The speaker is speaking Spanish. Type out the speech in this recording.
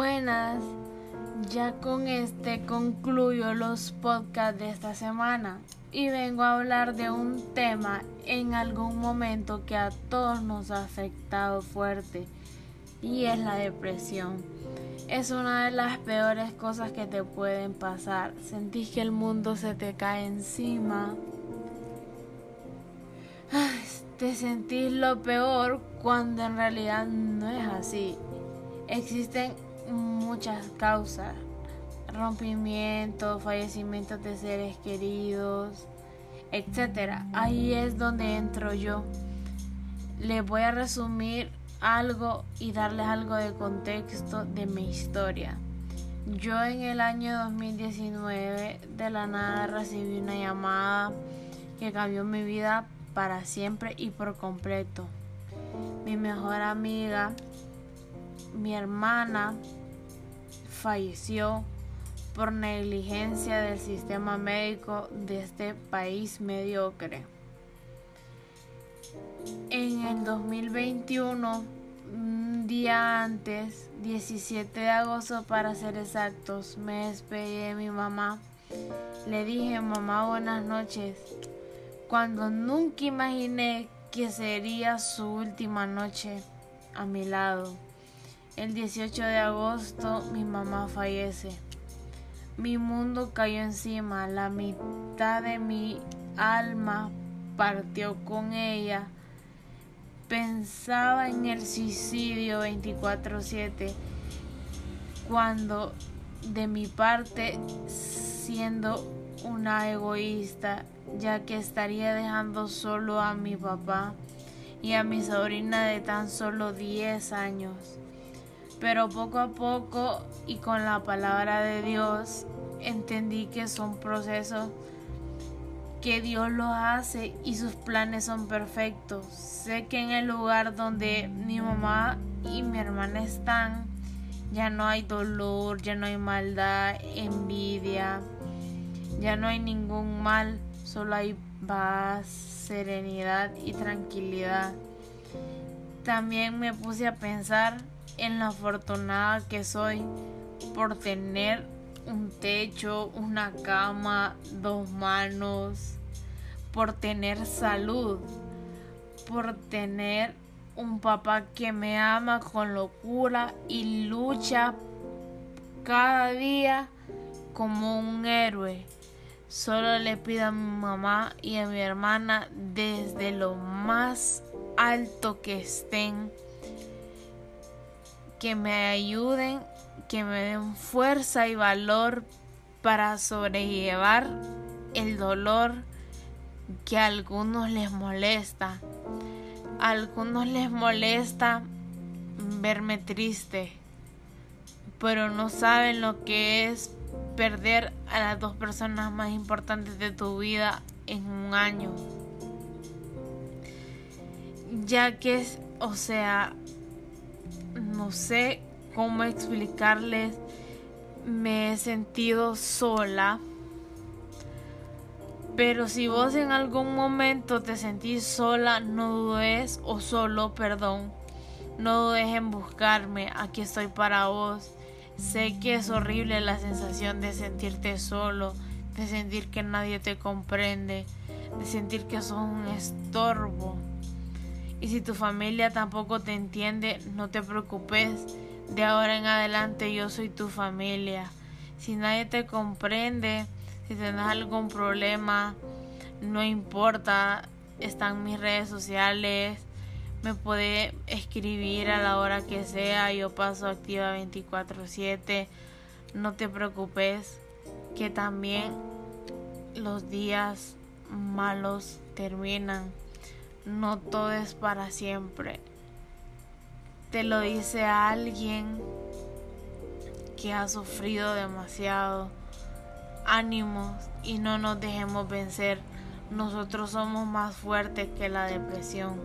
Buenas, ya con este concluyo los podcasts de esta semana y vengo a hablar de un tema en algún momento que a todos nos ha afectado fuerte y es la depresión. Es una de las peores cosas que te pueden pasar. Sentís que el mundo se te cae encima. Te sentís lo peor cuando en realidad no es así. Existen muchas causas, rompimientos, fallecimientos de seres queridos, etc. Ahí es donde entro yo. Les voy a resumir algo y darles algo de contexto de mi historia. Yo en el año 2019 de la nada recibí una llamada que cambió mi vida para siempre y por completo. Mi mejor amiga, mi hermana, falleció por negligencia del sistema médico de este país mediocre. En el 2021, un día antes, 17 de agosto para ser exactos, me despedí de mi mamá. Le dije, mamá, buenas noches, cuando nunca imaginé que sería su última noche a mi lado. El 18 de agosto mi mamá fallece. Mi mundo cayó encima, la mitad de mi alma partió con ella. Pensaba en el suicidio 24/7 cuando de mi parte siendo una egoísta, ya que estaría dejando solo a mi papá y a mi sobrina de tan solo 10 años. Pero poco a poco y con la palabra de Dios entendí que son procesos que Dios los hace y sus planes son perfectos. Sé que en el lugar donde mi mamá y mi hermana están, ya no hay dolor, ya no hay maldad, envidia, ya no hay ningún mal, solo hay paz, serenidad y tranquilidad. También me puse a pensar en la afortunada que soy por tener un techo, una cama, dos manos, por tener salud, por tener un papá que me ama con locura y lucha cada día como un héroe. Solo le pido a mi mamá y a mi hermana desde lo más alto que estén que me ayuden, que me den fuerza y valor para sobrellevar el dolor que a algunos les molesta. A algunos les molesta verme triste, pero no saben lo que es perder a las dos personas más importantes de tu vida en un año. Ya que, o sea, no sé cómo explicarles, me he sentido sola. Pero si vos en algún momento te sentís sola, no dudes, o solo, perdón, no dudes en buscarme, aquí estoy para vos. Sé que es horrible la sensación de sentirte solo, de sentir que nadie te comprende, de sentir que sos un estorbo. Y si tu familia tampoco te entiende, no te preocupes. De ahora en adelante yo soy tu familia. Si nadie te comprende, si tienes algún problema, no importa. Están mis redes sociales. Me puede escribir a la hora que sea. Yo paso activa 24/7. No te preocupes que también los días malos terminan no todo es para siempre. Te lo dice alguien que ha sufrido demasiado. Ánimos y no nos dejemos vencer. Nosotros somos más fuertes que la depresión.